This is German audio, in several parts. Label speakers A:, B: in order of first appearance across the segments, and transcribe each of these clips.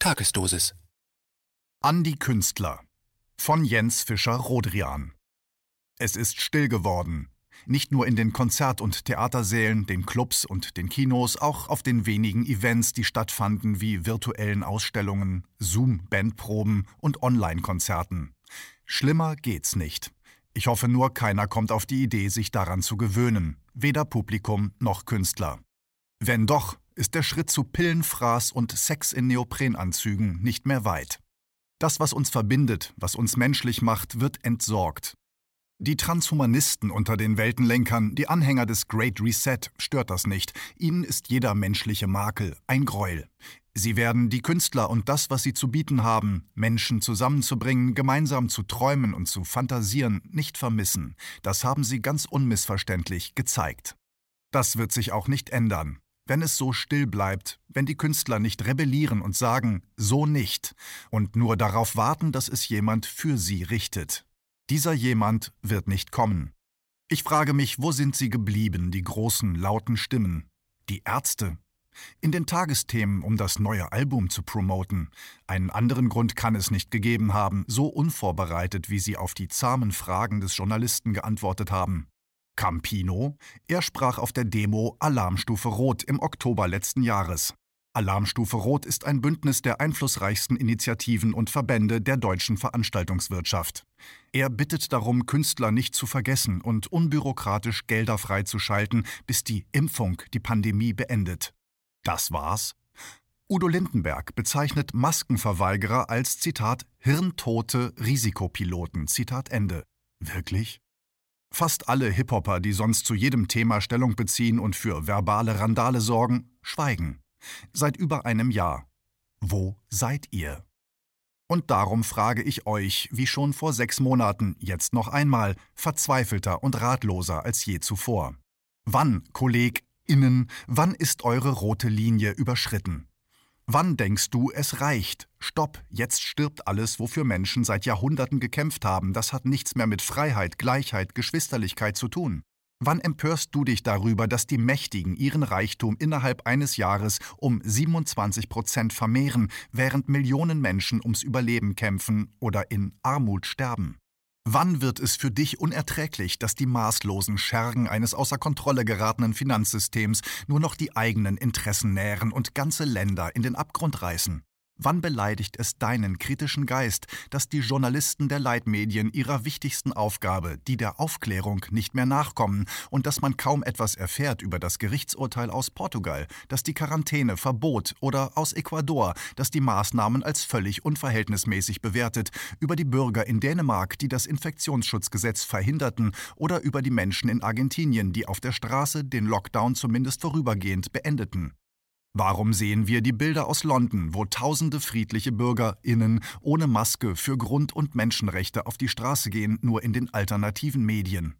A: Tagesdosis.
B: An die Künstler von Jens Fischer-Rodrian. Es ist still geworden. Nicht nur in den Konzert- und Theatersälen, den Clubs und den Kinos, auch auf den wenigen Events, die stattfanden, wie virtuellen Ausstellungen, Zoom-Bandproben und Online-Konzerten. Schlimmer geht's nicht. Ich hoffe nur, keiner kommt auf die Idee, sich daran zu gewöhnen, weder Publikum noch Künstler. Wenn doch, ist der Schritt zu Pillenfraß und Sex in Neoprenanzügen nicht mehr weit. Das, was uns verbindet, was uns menschlich macht, wird entsorgt. Die Transhumanisten unter den Weltenlenkern, die Anhänger des Great Reset, stört das nicht. Ihnen ist jeder menschliche Makel ein Gräuel. Sie werden die Künstler und das, was sie zu bieten haben, Menschen zusammenzubringen, gemeinsam zu träumen und zu fantasieren, nicht vermissen. Das haben sie ganz unmissverständlich gezeigt. Das wird sich auch nicht ändern. Wenn es so still bleibt, wenn die Künstler nicht rebellieren und sagen, so nicht, und nur darauf warten, dass es jemand für sie richtet. Dieser jemand wird nicht kommen. Ich frage mich, wo sind sie geblieben, die großen, lauten Stimmen? Die Ärzte? In den Tagesthemen, um das neue Album zu promoten. Einen anderen Grund kann es nicht gegeben haben, so unvorbereitet, wie sie auf die zahmen Fragen des Journalisten geantwortet haben. Campino? Er sprach auf der Demo Alarmstufe Rot im Oktober letzten Jahres. Alarmstufe Rot ist ein Bündnis der einflussreichsten Initiativen und Verbände der deutschen Veranstaltungswirtschaft. Er bittet darum, Künstler nicht zu vergessen und unbürokratisch Gelder freizuschalten, bis die Impfung die Pandemie beendet. Das war's? Udo Lindenberg bezeichnet Maskenverweigerer als Zitat hirntote Risikopiloten. Zitat Ende. Wirklich? Fast alle Hip-Hopper, die sonst zu jedem Thema Stellung beziehen und für verbale Randale sorgen, schweigen. Seit über einem Jahr. Wo seid ihr? Und darum frage ich euch, wie schon vor sechs Monaten, jetzt noch einmal, verzweifelter und ratloser als je zuvor. Wann, KollegInnen, wann ist eure rote Linie überschritten? Wann denkst du, es reicht? Stopp, jetzt stirbt alles, wofür Menschen seit Jahrhunderten gekämpft haben. Das hat nichts mehr mit Freiheit, Gleichheit, Geschwisterlichkeit zu tun. Wann empörst du dich darüber, dass die Mächtigen ihren Reichtum innerhalb eines Jahres um 27 Prozent vermehren, während Millionen Menschen ums Überleben kämpfen oder in Armut sterben? Wann wird es für dich unerträglich, dass die maßlosen Schergen eines außer Kontrolle geratenen Finanzsystems nur noch die eigenen Interessen nähren und ganze Länder in den Abgrund reißen? Wann beleidigt es deinen kritischen Geist, dass die Journalisten der Leitmedien ihrer wichtigsten Aufgabe, die der Aufklärung, nicht mehr nachkommen und dass man kaum etwas erfährt über das Gerichtsurteil aus Portugal, das die Quarantäne verbot oder aus Ecuador, das die Maßnahmen als völlig unverhältnismäßig bewertet, über die Bürger in Dänemark, die das Infektionsschutzgesetz verhinderten oder über die Menschen in Argentinien, die auf der Straße den Lockdown zumindest vorübergehend beendeten? Warum sehen wir die Bilder aus London, wo tausende friedliche BürgerInnen ohne Maske für Grund- und Menschenrechte auf die Straße gehen, nur in den alternativen Medien?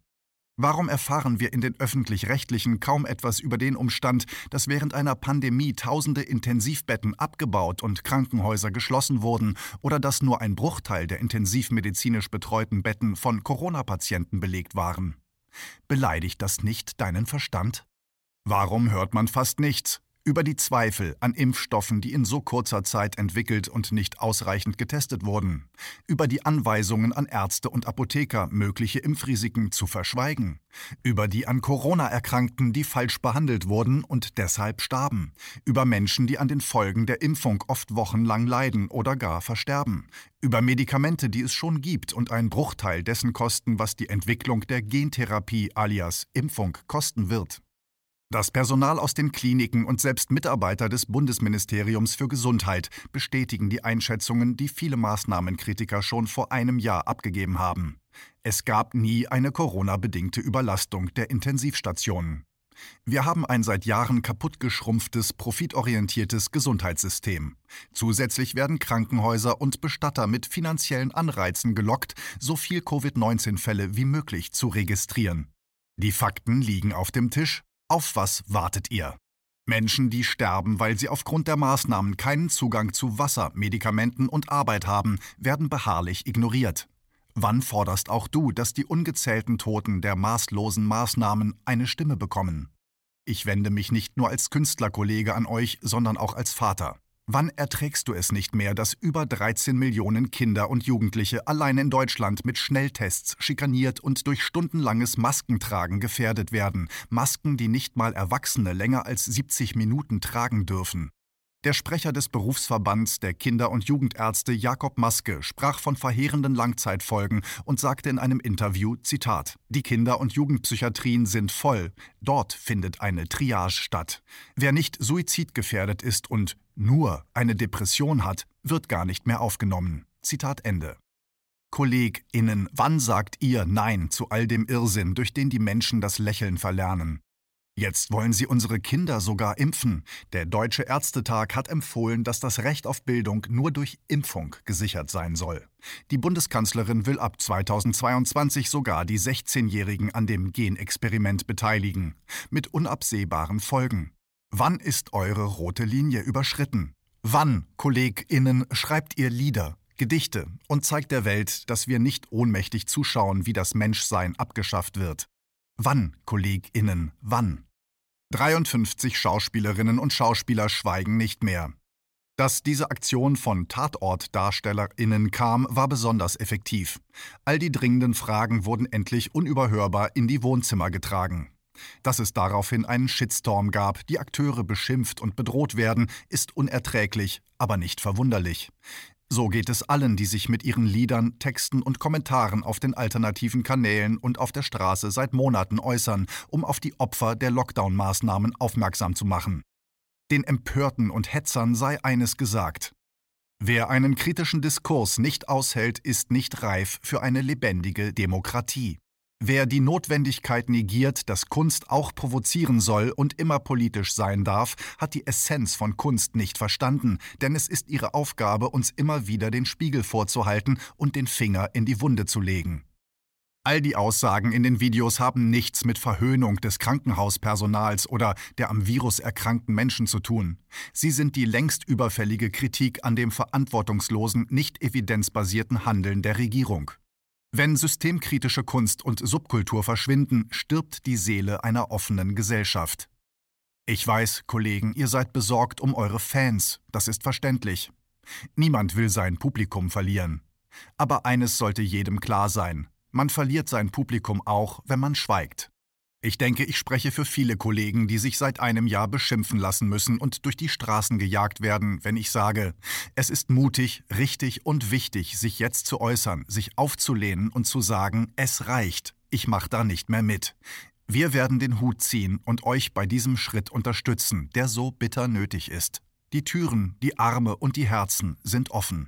B: Warum erfahren wir in den öffentlich-rechtlichen kaum etwas über den Umstand, dass während einer Pandemie tausende Intensivbetten abgebaut und Krankenhäuser geschlossen wurden oder dass nur ein Bruchteil der intensivmedizinisch betreuten Betten von Corona-Patienten belegt waren? Beleidigt das nicht deinen Verstand? Warum hört man fast nichts, über die Zweifel an Impfstoffen, die in so kurzer Zeit entwickelt und nicht ausreichend getestet wurden, über die Anweisungen an Ärzte und Apotheker, mögliche Impfrisiken zu verschweigen, über die an Corona Erkrankten, die falsch behandelt wurden und deshalb starben, über Menschen, die an den Folgen der Impfung oft wochenlang leiden oder gar versterben, über Medikamente, die es schon gibt und einen Bruchteil dessen kosten, was die Entwicklung der Gentherapie alias Impfung kosten wird. Das Personal aus den Kliniken und selbst Mitarbeiter des Bundesministeriums für Gesundheit bestätigen die Einschätzungen, die viele Maßnahmenkritiker schon vor einem Jahr abgegeben haben. Es gab nie eine Corona-bedingte Überlastung der Intensivstationen. Wir haben ein seit Jahren kaputtgeschrumpftes, profitorientiertes Gesundheitssystem. Zusätzlich werden Krankenhäuser und Bestatter mit finanziellen Anreizen gelockt, so viel Covid-19-Fälle wie möglich zu registrieren. Die Fakten liegen auf dem Tisch, auf was wartet ihr? Menschen, die sterben, weil sie aufgrund der Maßnahmen keinen Zugang zu Wasser, Medikamenten und Arbeit haben, werden beharrlich ignoriert. Wann forderst auch du, dass die ungezählten Toten der maßlosen Maßnahmen eine Stimme bekommen? Ich wende mich nicht nur als Künstlerkollege an euch, sondern auch als Vater. Wann erträgst du es nicht mehr, dass über 13 Millionen Kinder und Jugendliche allein in Deutschland mit Schnelltests schikaniert und durch stundenlanges Maskentragen gefährdet werden? Masken, die nicht mal Erwachsene länger als 70 Minuten tragen dürfen. Der Sprecher des Berufsverbands der Kinder- und Jugendärzte Jakob Maske sprach von verheerenden Langzeitfolgen und sagte in einem Interview, Zitat, Die Kinder- und Jugendpsychiatrien sind voll. Dort findet eine Triage statt. Wer nicht suizidgefährdet ist und nur eine Depression hat, wird gar nicht mehr aufgenommen. Zitat Ende. KollegInnen, wann sagt ihr Nein zu all dem Irrsinn, durch den die Menschen das Lächeln verlernen? Jetzt wollen sie unsere Kinder sogar impfen. Der Deutsche Ärztetag hat empfohlen, dass das Recht auf Bildung nur durch Impfung gesichert sein soll. Die Bundeskanzlerin will ab 2022 sogar die 16-Jährigen an dem Genexperiment beteiligen. Mit unabsehbaren Folgen. Wann ist eure rote Linie überschritten? Wann, KollegInnen, schreibt ihr Lieder, Gedichte und zeigt der Welt, dass wir nicht ohnmächtig zuschauen, wie das Menschsein abgeschafft wird? Wann, KollegInnen, wann? 53 Schauspielerinnen und Schauspieler schweigen nicht mehr. Dass diese Aktion von Tatortdarstellerinnen kam, war besonders effektiv. All die dringenden Fragen wurden endlich unüberhörbar in die Wohnzimmer getragen. Dass es daraufhin einen Shitstorm gab, die Akteure beschimpft und bedroht werden, ist unerträglich, aber nicht verwunderlich. So geht es allen, die sich mit ihren Liedern, Texten und Kommentaren auf den alternativen Kanälen und auf der Straße seit Monaten äußern, um auf die Opfer der Lockdown-Maßnahmen aufmerksam zu machen. Den Empörten und Hetzern sei eines gesagt. Wer einen kritischen Diskurs nicht aushält, ist nicht reif für eine lebendige Demokratie. Wer die Notwendigkeit negiert, dass Kunst auch provozieren soll und immer politisch sein darf, hat die Essenz von Kunst nicht verstanden, denn es ist ihre Aufgabe, uns immer wieder den Spiegel vorzuhalten und den Finger in die Wunde zu legen. All die Aussagen in den Videos haben nichts mit Verhöhnung des Krankenhauspersonals oder der am Virus erkrankten Menschen zu tun. Sie sind die längst überfällige Kritik an dem verantwortungslosen, nicht evidenzbasierten Handeln der Regierung. Wenn systemkritische Kunst und Subkultur verschwinden, stirbt die Seele einer offenen Gesellschaft. Ich weiß, Kollegen, ihr seid besorgt um eure Fans, das ist verständlich. Niemand will sein Publikum verlieren. Aber eines sollte jedem klar sein, man verliert sein Publikum auch, wenn man schweigt. Ich denke, ich spreche für viele Kollegen, die sich seit einem Jahr beschimpfen lassen müssen und durch die Straßen gejagt werden, wenn ich sage, es ist mutig, richtig und wichtig, sich jetzt zu äußern, sich aufzulehnen und zu sagen, es reicht, ich mache da nicht mehr mit. Wir werden den Hut ziehen und euch bei diesem Schritt unterstützen, der so bitter nötig ist. Die Türen, die Arme und die Herzen sind offen.